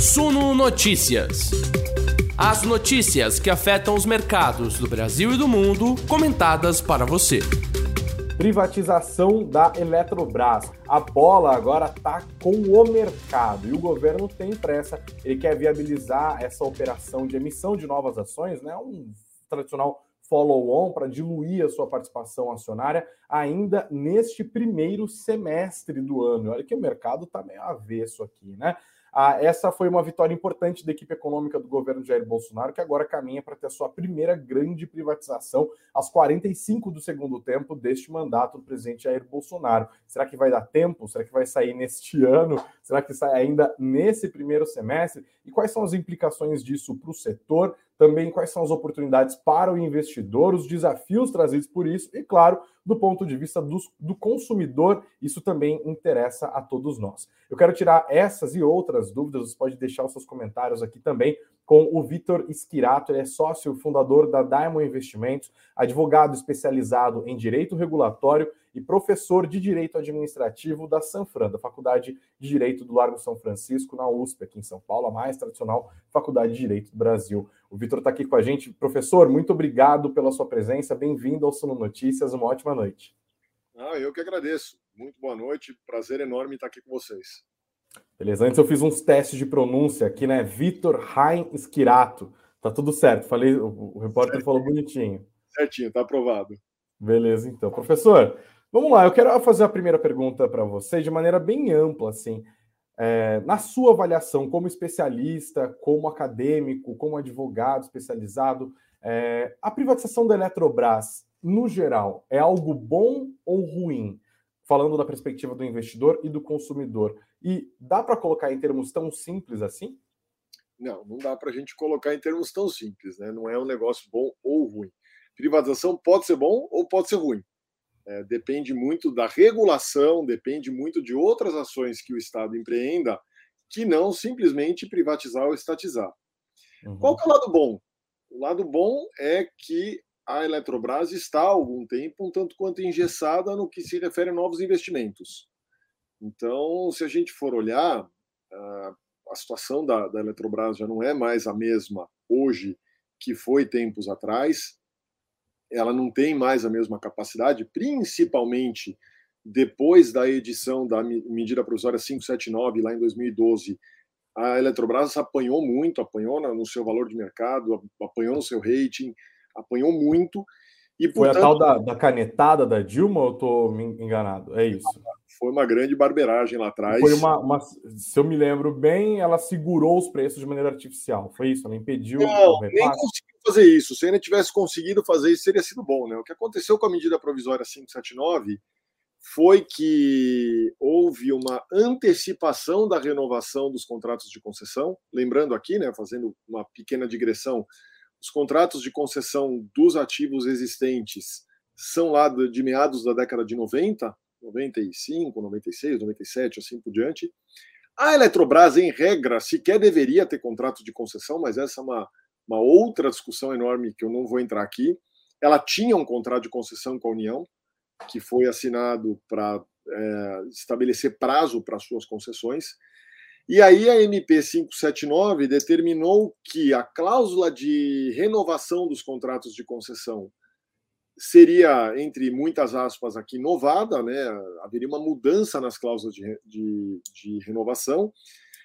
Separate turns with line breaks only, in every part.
Suno Notícias. As notícias que afetam os mercados do Brasil e do mundo, comentadas para você.
Privatização da Eletrobras. A bola agora está com o mercado e o governo tem pressa. Ele quer viabilizar essa operação de emissão de novas ações, né? Um tradicional follow-on para diluir a sua participação acionária ainda neste primeiro semestre do ano. Olha que o mercado está meio avesso aqui, né? Ah, essa foi uma vitória importante da equipe econômica do governo Jair Bolsonaro, que agora caminha para ter a sua primeira grande privatização aos 45 do segundo tempo deste mandato do presidente Jair Bolsonaro. Será que vai dar tempo? Será que vai sair neste ano? Será que sai ainda nesse primeiro semestre? E quais são as implicações disso para o setor? Também quais são as oportunidades para o investidor, os desafios trazidos por isso e, claro, do ponto de vista do, do consumidor, isso também interessa a todos nós. Eu quero tirar essas e outras dúvidas, você pode deixar os seus comentários aqui também com o Vitor Esquirato, ele é sócio fundador da Diamond Investimentos, advogado especializado em direito regulatório e professor de direito administrativo da Sanfran, da Faculdade de Direito do Largo São Francisco, na USP, aqui em São Paulo, a mais tradicional Faculdade de Direito do Brasil. O Vitor está aqui com a gente. Professor, muito obrigado pela sua presença, bem-vindo ao Sono Notícias, uma ótima noite.
Ah, eu que agradeço. Muito boa noite, prazer enorme estar aqui com vocês.
Beleza, antes eu fiz uns testes de pronúncia aqui, né? Vitor Rain Esquirato. Tá tudo certo, falei, o, repórter certinho. falou bonitinho.
Certinho, tá aprovado.
Beleza, então. Professor, vamos lá, eu quero fazer a primeira pergunta para você de maneira bem ampla, assim. É, na sua avaliação como especialista, como acadêmico, como advogado especializado, é, a privatização da Eletrobras, no geral, é algo bom ou ruim? Falando da perspectiva do investidor e do consumidor. E dá para colocar em termos tão simples assim?
Não, não dá para a gente colocar em termos tão simples, né? Não é um negócio bom ou ruim. Privatização pode ser bom ou pode ser ruim. É, depende muito da regulação, depende muito de outras ações que o Estado empreenda, que não simplesmente privatizar ou estatizar. Uhum. Qual que é o lado bom? O lado bom é que a Eletrobras está há algum tempo um tanto quanto engessada no que se refere a novos investimentos. Então, se a gente for olhar, a situação da, da Eletrobras já não é mais a mesma hoje que foi tempos atrás. Ela não tem mais a mesma capacidade, principalmente depois da edição da medida provisória 579, lá em 2012. A Eletrobras apanhou muito, apanhou no seu valor de mercado, apanhou no seu rating, apanhou muito.
E, portanto, Foi a tal da, da canetada da Dilma ou estou enganado? É isso
foi uma grande barberagem lá atrás.
Foi uma, uma, se eu me lembro bem, ela segurou os preços de maneira artificial. Foi isso? Ela impediu
Não, o nem fazer isso. Se ainda tivesse conseguido fazer isso, teria sido bom, né? O que aconteceu com a medida provisória 579 foi que houve uma antecipação da renovação dos contratos de concessão. Lembrando aqui, né, fazendo uma pequena digressão, os contratos de concessão dos ativos existentes são lá de meados da década de 90, 95, 96, 97, assim por diante. A Eletrobras, em regra, sequer deveria ter contrato de concessão, mas essa é uma, uma outra discussão enorme que eu não vou entrar aqui. Ela tinha um contrato de concessão com a União, que foi assinado para é, estabelecer prazo para suas concessões. E aí a MP 579 determinou que a cláusula de renovação dos contratos de concessão seria, entre muitas aspas aqui, novada, né? haveria uma mudança nas cláusulas de, de, de renovação,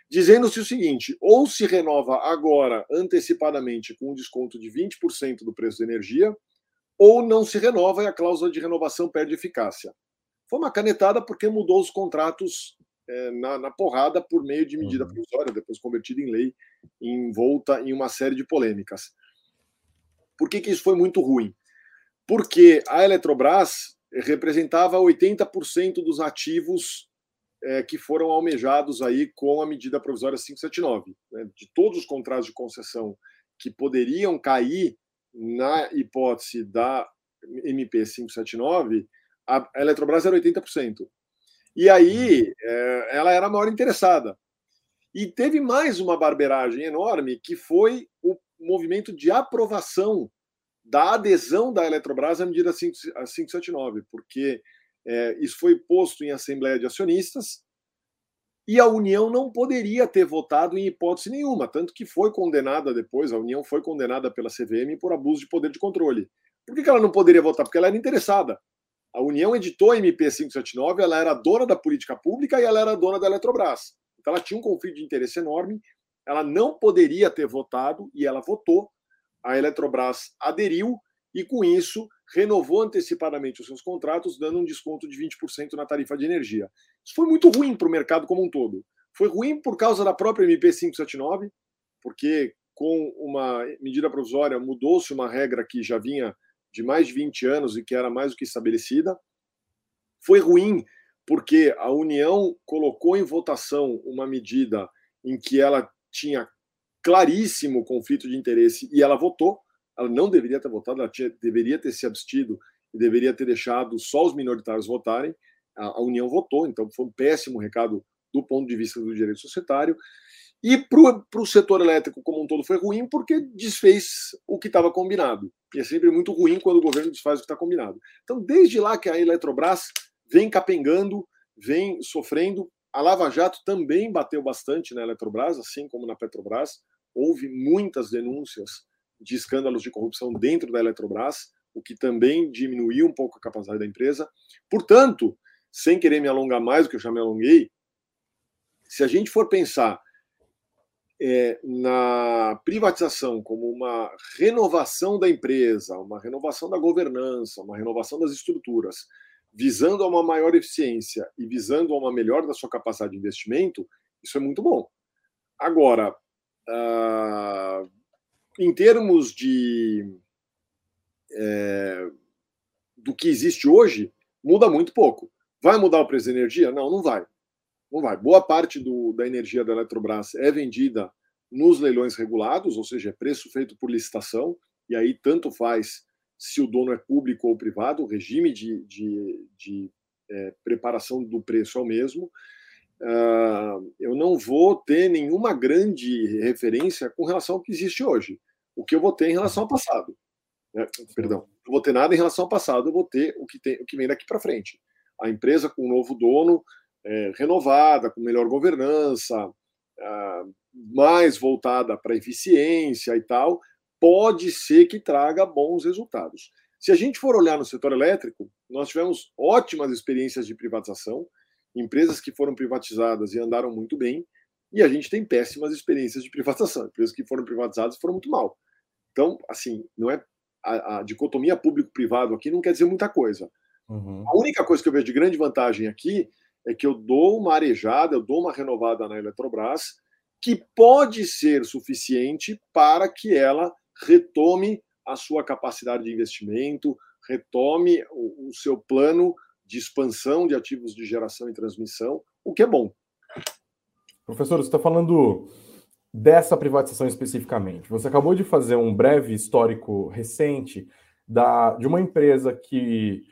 dizendo-se o seguinte: ou se renova agora antecipadamente com um desconto de 20% do preço da energia, ou não se renova e a cláusula de renovação perde eficácia. Foi uma canetada porque mudou os contratos é, na, na, porrada por meio de medida uhum. provisória, depois convertida em lei, envolta em uma série de polêmicas. Por que, que isso foi muito ruim? porque a Eletrobras representava 80% dos ativos é, que foram almejados aí com a medida provisória 579. Né? De todos os contratos de concessão que poderiam cair na hipótese da MP 579, a Eletrobras era 80%. E aí é, ela era a maior interessada. E teve mais uma barberagem enorme, que foi o movimento de aprovação da adesão da Eletrobras à medida 579, porque é, isso foi posto em assembleia de acionistas, e a União não poderia ter votado em hipótese nenhuma, tanto que foi condenada depois, a União foi condenada pela CVM por abuso de poder de controle. Por que ela não poderia votar? Porque ela era interessada. A União editou a MP 579, ela era dona da política pública e ela era dona da Eletrobras. Então ela tinha um conflito de interesse enorme, ela não poderia ter votado e ela votou. A Eletrobras aderiu e, com isso, renovou antecipadamente os seus contratos, dando um desconto de 20% na tarifa de energia. Isso foi muito ruim para o mercado como um todo. Foi ruim por causa da própria MP 579, porque com uma medida provisória mudou-se uma regra que já vinha de mais de 20 anos e que era mais do que estabelecida. Foi ruim porque a União colocou em votação uma medida em que ela tinha claríssimo conflito de interesse e ela votou. Ela não deveria ter votado, ela tinha, deveria ter se abstido e deveria ter deixado só os minoritários votarem. A, a União votou, então foi um péssimo recado do ponto de vista do direito societário. E para o setor elétrico como um todo foi ruim porque desfez o que estava combinado. E é sempre muito ruim quando o governo desfaz o que está combinado. Então, desde lá que a Eletrobras vem capengando, vem sofrendo, a Lava Jato também bateu bastante na Eletrobras, assim como na Petrobras. Houve muitas denúncias de escândalos de corrupção dentro da Eletrobras, o que também diminuiu um pouco a capacidade da empresa. Portanto, sem querer me alongar mais do que eu já me alonguei, se a gente for pensar é, na privatização como uma renovação da empresa, uma renovação da governança, uma renovação das estruturas, visando a uma maior eficiência e visando a uma melhor da sua capacidade de investimento, isso é muito bom. Agora, uh, em termos de é, do que existe hoje, muda muito pouco. Vai mudar o preço da energia? Não, não vai. Não vai. Boa parte do, da energia da Eletrobras é vendida nos leilões regulados, ou seja, é preço feito por licitação, e aí tanto faz se o dono é público ou privado, o regime de, de, de é, preparação do preço é o mesmo. Uh, eu não vou ter nenhuma grande referência com relação ao que existe hoje. O que eu vou ter em relação ao passado. Né? Perdão, não vou ter nada em relação ao passado, eu vou ter o que, tem, o que vem daqui para frente. A empresa com um novo dono, é, renovada, com melhor governança, uh, mais voltada para eficiência e tal, pode ser que traga bons resultados. Se a gente for olhar no setor elétrico, nós tivemos ótimas experiências de privatização, empresas que foram privatizadas e andaram muito bem, e a gente tem péssimas experiências de privatização, empresas que foram privatizadas foram muito mal. Então, assim, não é a, a dicotomia público-privado aqui não quer dizer muita coisa. Uhum. A única coisa que eu vejo de grande vantagem aqui é que eu dou uma arejada, eu dou uma renovada na Eletrobras, que pode ser suficiente para que ela retome a sua capacidade de investimento, retome o, o seu plano de expansão de ativos de geração e transmissão, o que é bom.
Professor, você está falando dessa privatização especificamente. Você acabou de fazer um breve histórico recente da, de uma empresa que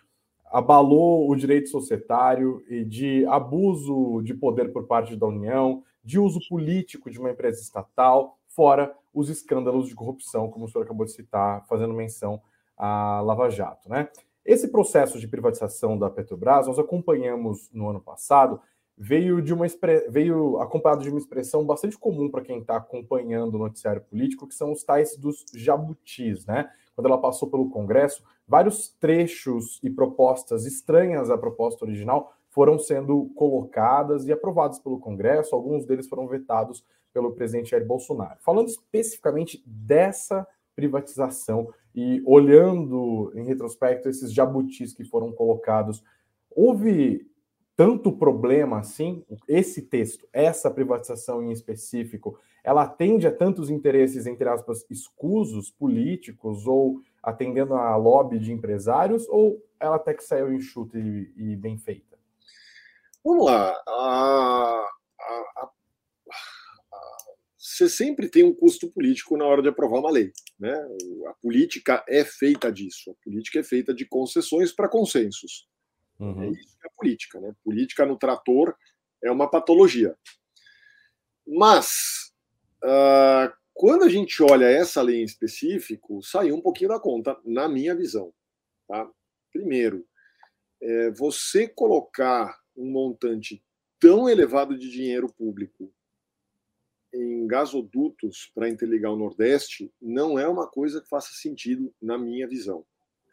abalou o direito societário e de abuso de poder por parte da União, de uso político de uma empresa estatal, fora os escândalos de corrupção, como o senhor acabou de citar, fazendo menção à Lava Jato. Né? Esse processo de privatização da Petrobras, nós acompanhamos no ano passado, veio, de uma, veio acompanhado de uma expressão bastante comum para quem está acompanhando o noticiário político, que são os tais dos jabutis. Né? Quando ela passou pelo Congresso, vários trechos e propostas estranhas à proposta original foram sendo colocadas e aprovadas pelo Congresso, alguns deles foram vetados pelo presidente Jair Bolsonaro. Falando especificamente dessa privatização e olhando em retrospecto esses jabutis que foram colocados, houve tanto problema assim? Esse texto, essa privatização em específico, ela atende a tantos interesses, entre aspas, escusos, políticos, ou atendendo a lobby de empresários, ou ela até que saiu enxuta e, e bem feita?
Vamos lá. Você sempre tem um custo político na hora de aprovar uma lei. Né? A política é feita disso. A política é feita de concessões para consensos. Uhum. É isso que é a política. Né? Política no trator é uma patologia. Mas, uh, quando a gente olha essa lei em específico, saiu um pouquinho da conta, na minha visão. Tá? Primeiro, é, você colocar um montante tão elevado de dinheiro público em gasodutos para interligar o Nordeste não é uma coisa que faça sentido na minha visão.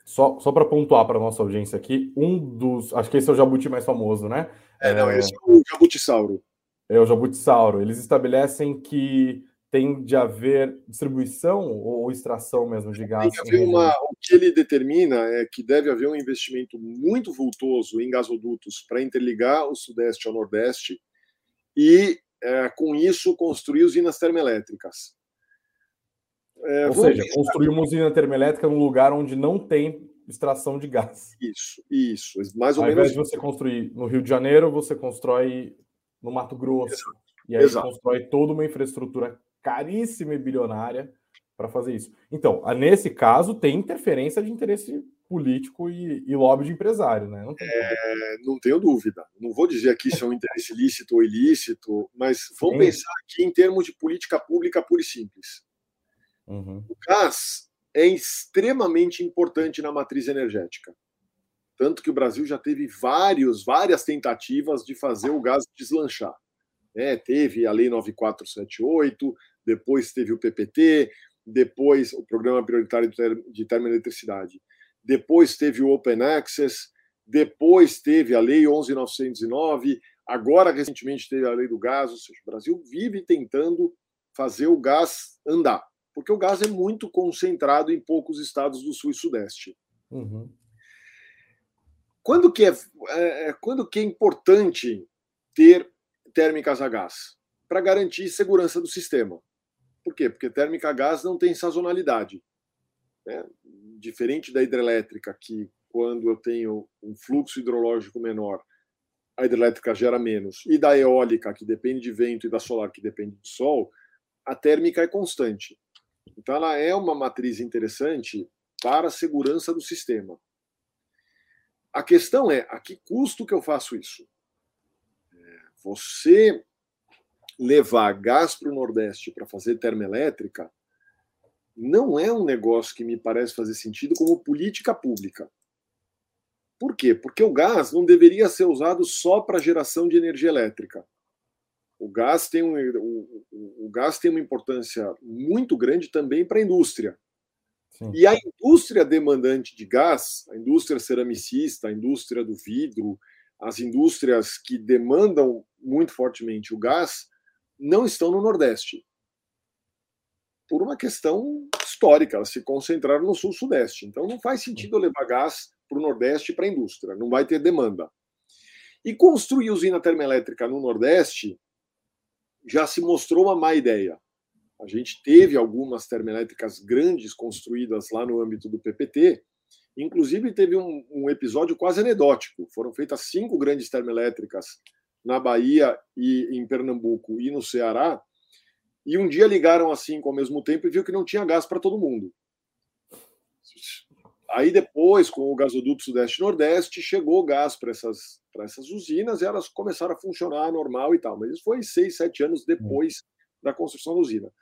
Só, só para pontuar para nossa audiência aqui, um dos. Acho que esse é o jabuti mais famoso, né?
É, não, esse é o jabutissauro.
É o jabutissauro. Eles estabelecem que tem de haver distribuição ou extração mesmo de gás?
Uma, o que ele determina é que deve haver um investimento muito vultoso em gasodutos para interligar o Sudeste ao Nordeste e, é, com isso, construir usinas termoelétricas.
É, ou seja, pensar... construir uma usina termoelétrica num lugar onde não tem extração de gás.
Isso, isso. Mais ou
Ao
menos.
invés de você construir no Rio de Janeiro, você constrói no Mato Grosso. Exato. E aí Exato. constrói toda uma infraestrutura caríssima e bilionária para fazer isso. Então, nesse caso, tem interferência de interesse político e, e lobby de empresário, né?
Não, é, não, tenho dúvida. Não vou dizer aqui se é um interesse lícito ou ilícito, mas vamos Sim. pensar aqui em termos de política pública pura e simples. Uhum. O gás é extremamente importante na matriz energética. Tanto que o Brasil já teve vários, várias tentativas de fazer o gás deslanchar. É, teve a Lei 9478, depois teve o PPT, depois o Programa Prioritário de Termoeletricidade, depois teve o Open Access, depois teve a Lei 11909, agora recentemente teve a Lei do Gás, ou seja, o Brasil vive tentando fazer o gás andar, porque o gás é muito concentrado em poucos estados do Sul e Sudeste. Uhum. Quando, que é, é, é quando que é importante ter térmicas a gás? Para garantir segurança do sistema. Por quê? Porque térmica a gás não tem sazonalidade. Né? Diferente da hidrelétrica, que quando eu tenho um fluxo hidrológico menor, a hidrelétrica gera menos, e da eólica, que depende de vento, e da solar, que depende de sol, a térmica é constante. Então, ela é uma matriz interessante para a segurança do sistema. A questão é: a que custo que eu faço isso? É, você levar gás para o Nordeste para fazer termoelétrica não é um negócio que me parece fazer sentido como política pública. Por quê? Porque o gás não deveria ser usado só para geração de energia elétrica. O gás tem, um, o, o, o gás tem uma importância muito grande também para a indústria. Sim. E a indústria demandante de gás, a indústria ceramicista, a indústria do vidro, as indústrias que demandam muito fortemente o gás, não estão no Nordeste. Por uma questão histórica, elas se concentraram no Sul-Sudeste. Então não faz sentido levar gás para o Nordeste para a indústria, não vai ter demanda. E construir usina termoelétrica no Nordeste já se mostrou uma má ideia. A gente teve algumas termoelétricas grandes construídas lá no âmbito do PPT, inclusive teve um, um episódio quase anedótico. Foram feitas cinco grandes termoelétricas na Bahia e em Pernambuco e no Ceará, e um dia ligaram assim ao mesmo tempo e viu que não tinha gás para todo mundo. Aí depois, com o gasoduto Sudeste-Nordeste, chegou gás para essas, essas usinas e elas começaram a funcionar normal e tal. Mas isso foi seis, sete anos depois da construção da usina.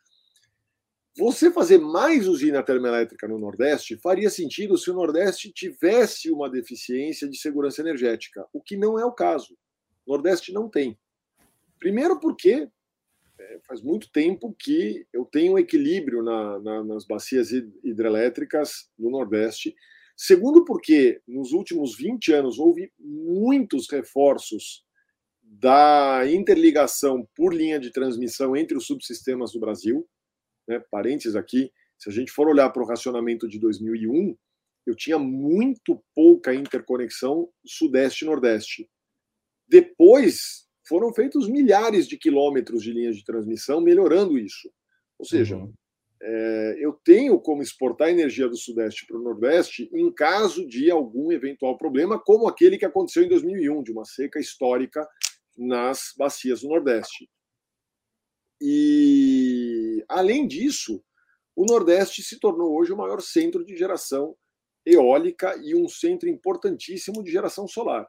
Você fazer mais usina termoelétrica no Nordeste faria sentido se o Nordeste tivesse uma deficiência de segurança energética, o que não é o caso. Nordeste não tem. Primeiro, porque faz muito tempo que eu tenho equilíbrio na, na, nas bacias hidrelétricas do Nordeste. Segundo, porque nos últimos 20 anos houve muitos reforços da interligação por linha de transmissão entre os subsistemas do Brasil. Né? Parênteses aqui, se a gente for olhar para o racionamento de 2001, eu tinha muito pouca interconexão Sudeste-Nordeste. Depois foram feitos milhares de quilômetros de linhas de transmissão, melhorando isso. Ou seja, uhum. é, eu tenho como exportar energia do Sudeste para o Nordeste em caso de algum eventual problema, como aquele que aconteceu em 2001, de uma seca histórica nas bacias do Nordeste. E, além disso, o Nordeste se tornou hoje o maior centro de geração eólica e um centro importantíssimo de geração solar.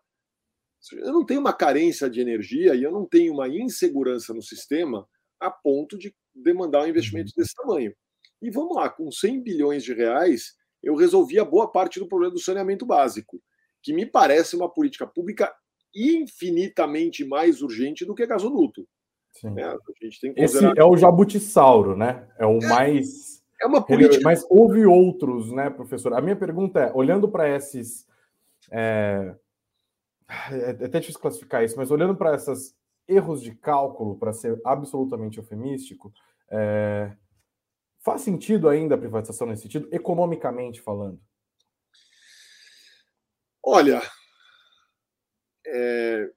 Eu não tenho uma carência de energia e eu não tenho uma insegurança no sistema a ponto de demandar um investimento desse tamanho. E vamos lá, com 100 bilhões de reais, eu resolvi a boa parte do problema do saneamento básico, que me parece uma política pública infinitamente mais urgente do que gasoduto.
Né? A gente tem que considerar... Esse é o jabutissauro, né? É o é, mais.
É uma política.
Mas houve outros, né, professor? A minha pergunta é: olhando para esses. É... é até difícil classificar isso, mas olhando para esses erros de cálculo, para ser absolutamente eufemístico, é... faz sentido ainda a privatização nesse sentido, economicamente falando?
Olha, é,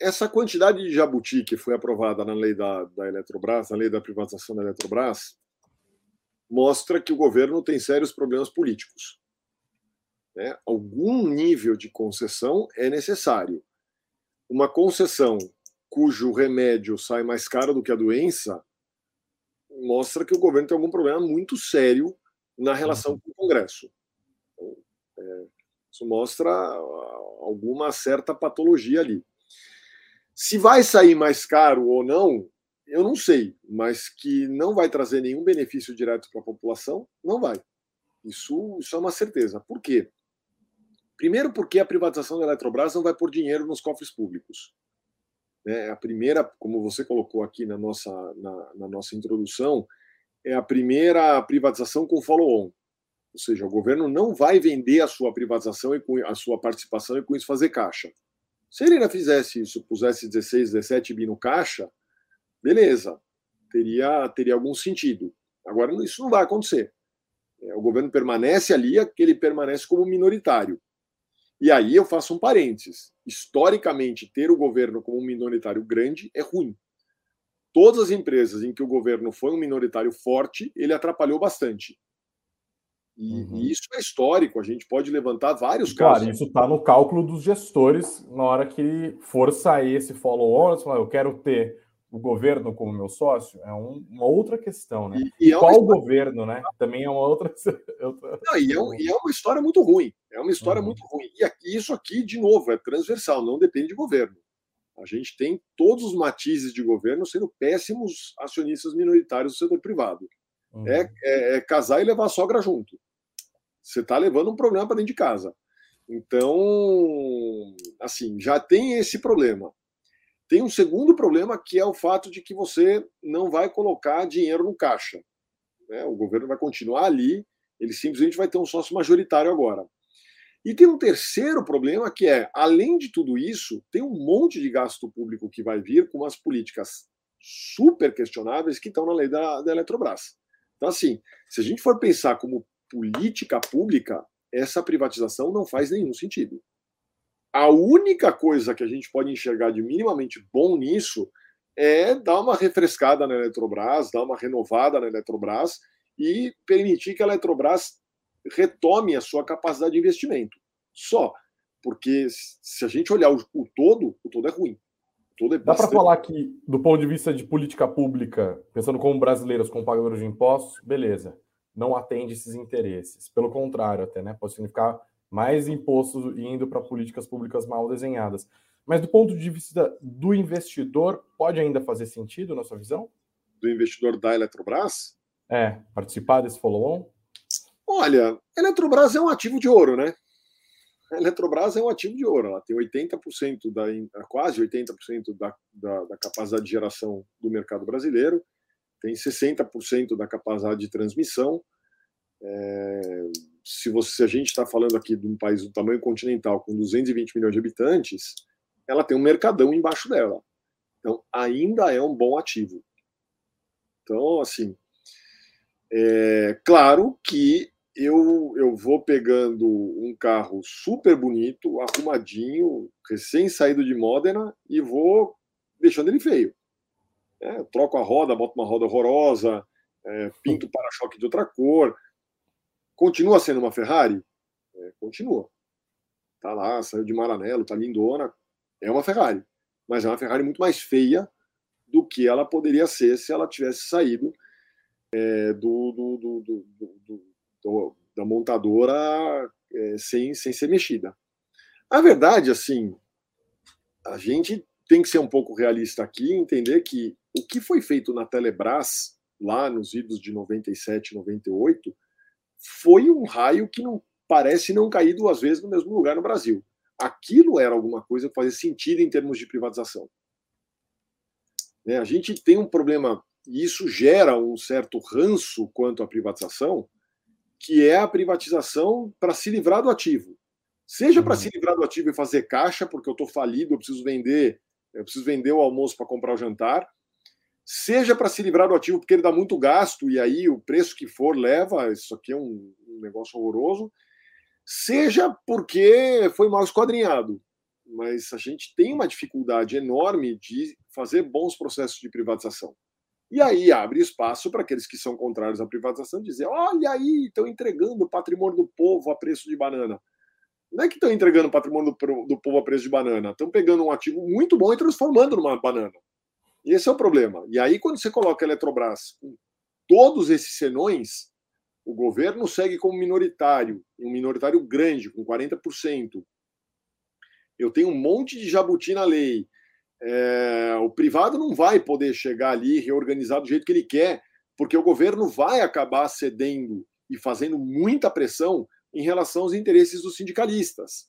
essa quantidade de jabuti que foi aprovada na lei da, da Eletrobras, na lei da privatização da Eletrobras, mostra que o governo tem sérios problemas políticos. Né? Algum nível de concessão é necessário. Uma concessão cujo remédio sai mais caro do que a doença mostra que o governo tem algum problema muito sério na relação uhum. com o Congresso. Então, é, isso mostra alguma certa patologia ali. Se vai sair mais caro ou não, eu não sei, mas que não vai trazer nenhum benefício direto para a população, não vai. Isso, isso é uma certeza. Por quê? Primeiro, porque a privatização da Eletrobras não vai pôr dinheiro nos cofres públicos. É a primeira, como você colocou aqui na nossa, na, na nossa introdução, é a primeira privatização com follow-on. Ou seja, o governo não vai vender a sua privatização e a sua participação e com isso fazer caixa. Se ele ainda fizesse isso, pusesse 16, 17 bi no caixa, beleza, teria, teria algum sentido. Agora, isso não vai acontecer. É, o governo permanece ali, que ele permanece como minoritário. E aí eu faço um parênteses. Historicamente, ter o governo como um minoritário grande é ruim. Todas as empresas em que o governo foi um minoritário forte, ele atrapalhou bastante. E, uhum. e, isso é histórico, a gente pode levantar vários
claro,
casos.
isso está no cálculo dos gestores na hora que for sair esse follow-on, eu quero ter o governo como meu sócio, é um, uma outra questão, né? E, e é Qual história... governo, né? Também é uma outra.
Não, e, é, e, é, uma história muito ruim. É uma história uhum. muito ruim. E aqui, isso aqui, de novo, é transversal, não depende de governo. A gente tem todos os matizes de governo sendo péssimos acionistas minoritários do setor privado. Uhum. É, é, é casar e levar a sogra junto. Você está levando um problema para dentro de casa. Então, assim, já tem esse problema. Tem um segundo problema que é o fato de que você não vai colocar dinheiro no caixa. Né? O governo vai continuar ali, ele simplesmente vai ter um sócio majoritário agora. E tem um terceiro problema que é, além de tudo isso, tem um monte de gasto público que vai vir com umas políticas super questionáveis que estão na lei da, da Eletrobras. Então, assim, se a gente for pensar como política pública, essa privatização não faz nenhum sentido. A única coisa que a gente pode enxergar de minimamente bom nisso é dar uma refrescada na Eletrobras, dar uma renovada na Eletrobras e permitir que a Eletrobras retome a sua capacidade de investimento. Só. Porque se a gente olhar o, o todo, o todo é ruim.
Todo é Dá para falar que, do ponto de vista de política pública, pensando como brasileiros, como pagadores de impostos, beleza não atende esses interesses. Pelo contrário, até, né? Pode significar mais impostos indo para políticas públicas mal desenhadas. Mas do ponto de vista do investidor, pode ainda fazer sentido na sua visão?
Do investidor da Eletrobras?
É, participar desse follow-on?
Olha, a Eletrobras é um ativo de ouro, né? A Eletrobras é um ativo de ouro. Ela tem 80% da, quase 80% da, da, da capacidade de geração do mercado brasileiro tem 60% da capacidade de transmissão. É, se, você, se a gente está falando aqui de um país do tamanho continental com 220 milhões de habitantes, ela tem um mercadão embaixo dela. Então, ainda é um bom ativo. Então, assim, é claro que eu, eu vou pegando um carro super bonito, arrumadinho, recém saído de Modena, e vou deixando ele feio. É, troco a roda, boto uma roda horrorosa, é, pinto o para-choque de outra cor. Continua sendo uma Ferrari? É, continua. Tá lá, saiu de Maranello, tá lindona. É uma Ferrari. Mas é uma Ferrari muito mais feia do que ela poderia ser se ela tivesse saído é, do, do, do, do, da montadora é, sem, sem ser mexida. A verdade, assim, a gente tem que ser um pouco realista aqui e entender que o que foi feito na Telebrás, lá nos idos de 97, 98, foi um raio que não parece não cair duas vezes no mesmo lugar no Brasil. aquilo era alguma coisa que fazia sentido em termos de privatização. Né? A gente tem um problema, e isso gera um certo ranço quanto à privatização, que é a privatização para se livrar do ativo. Seja para uhum. se livrar do ativo e fazer caixa, porque eu estou falido, eu preciso vender, eu preciso vender o almoço para comprar o jantar, seja para se livrar do ativo porque ele dá muito gasto e aí o preço que for leva, isso aqui é um, um negócio horroroso, seja porque foi mal esquadrinhado. Mas a gente tem uma dificuldade enorme de fazer bons processos de privatização. E aí abre espaço para aqueles que são contrários à privatização dizer: olha aí, estão entregando o patrimônio do povo a preço de banana. Não é que estão entregando o patrimônio do, do povo a preço de banana, estão pegando um ativo muito bom e transformando numa banana. E esse é o problema. E aí, quando você coloca a Eletrobras com todos esses senões, o governo segue como minoritário, um minoritário grande, com 40%. Eu tenho um monte de jabuti na lei. É, o privado não vai poder chegar ali e reorganizar do jeito que ele quer, porque o governo vai acabar cedendo e fazendo muita pressão em relação aos interesses dos sindicalistas.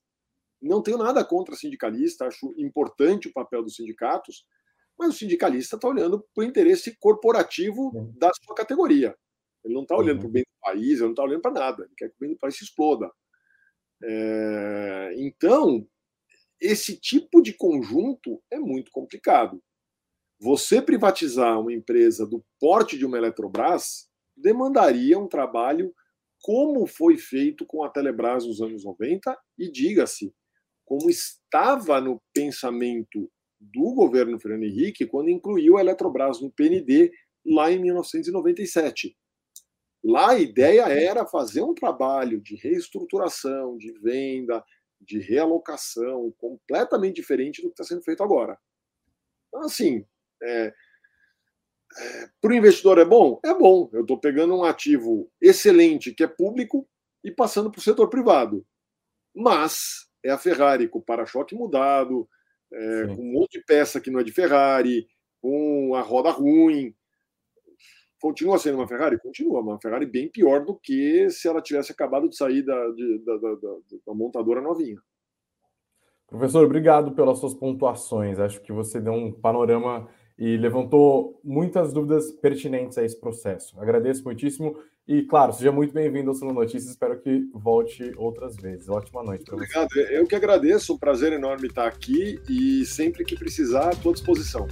Não tenho nada contra sindicalista, acho importante o papel dos sindicatos, mas o sindicalista está olhando para o interesse corporativo da sua categoria. Ele não está olhando para o bem do país, ele não está olhando para nada. Ele quer que o bem do país se exploda. É... Então, esse tipo de conjunto é muito complicado. Você privatizar uma empresa do porte de uma Eletrobras demandaria um trabalho como foi feito com a Telebrás nos anos 90 e, diga-se, como estava no pensamento do governo Fernando Henrique quando incluiu a Eletrobras no PND lá em 1997. Lá a ideia era fazer um trabalho de reestruturação, de venda, de realocação, completamente diferente do que está sendo feito agora. Então, assim, é, é, para o investidor é bom? É bom. Eu estou pegando um ativo excelente que é público e passando para o setor privado. Mas é a Ferrari com o para-choque mudado, é, com um monte de peça que não é de Ferrari, com a roda ruim. Continua sendo uma Ferrari? Continua, uma Ferrari bem pior do que se ela tivesse acabado de sair da, de, da, da, da, montadora novinha.
Professor, obrigado pelas suas pontuações. Acho que você deu um panorama e levantou muitas dúvidas pertinentes a esse processo. Agradeço muitíssimo e, claro, seja muito bem-vindo ao Solo Notícias. Espero que volte outras vezes. Ótima noite para
você. Obrigado. Eu que agradeço. Um prazer enorme estar aqui e sempre que precisar, à tua disposição.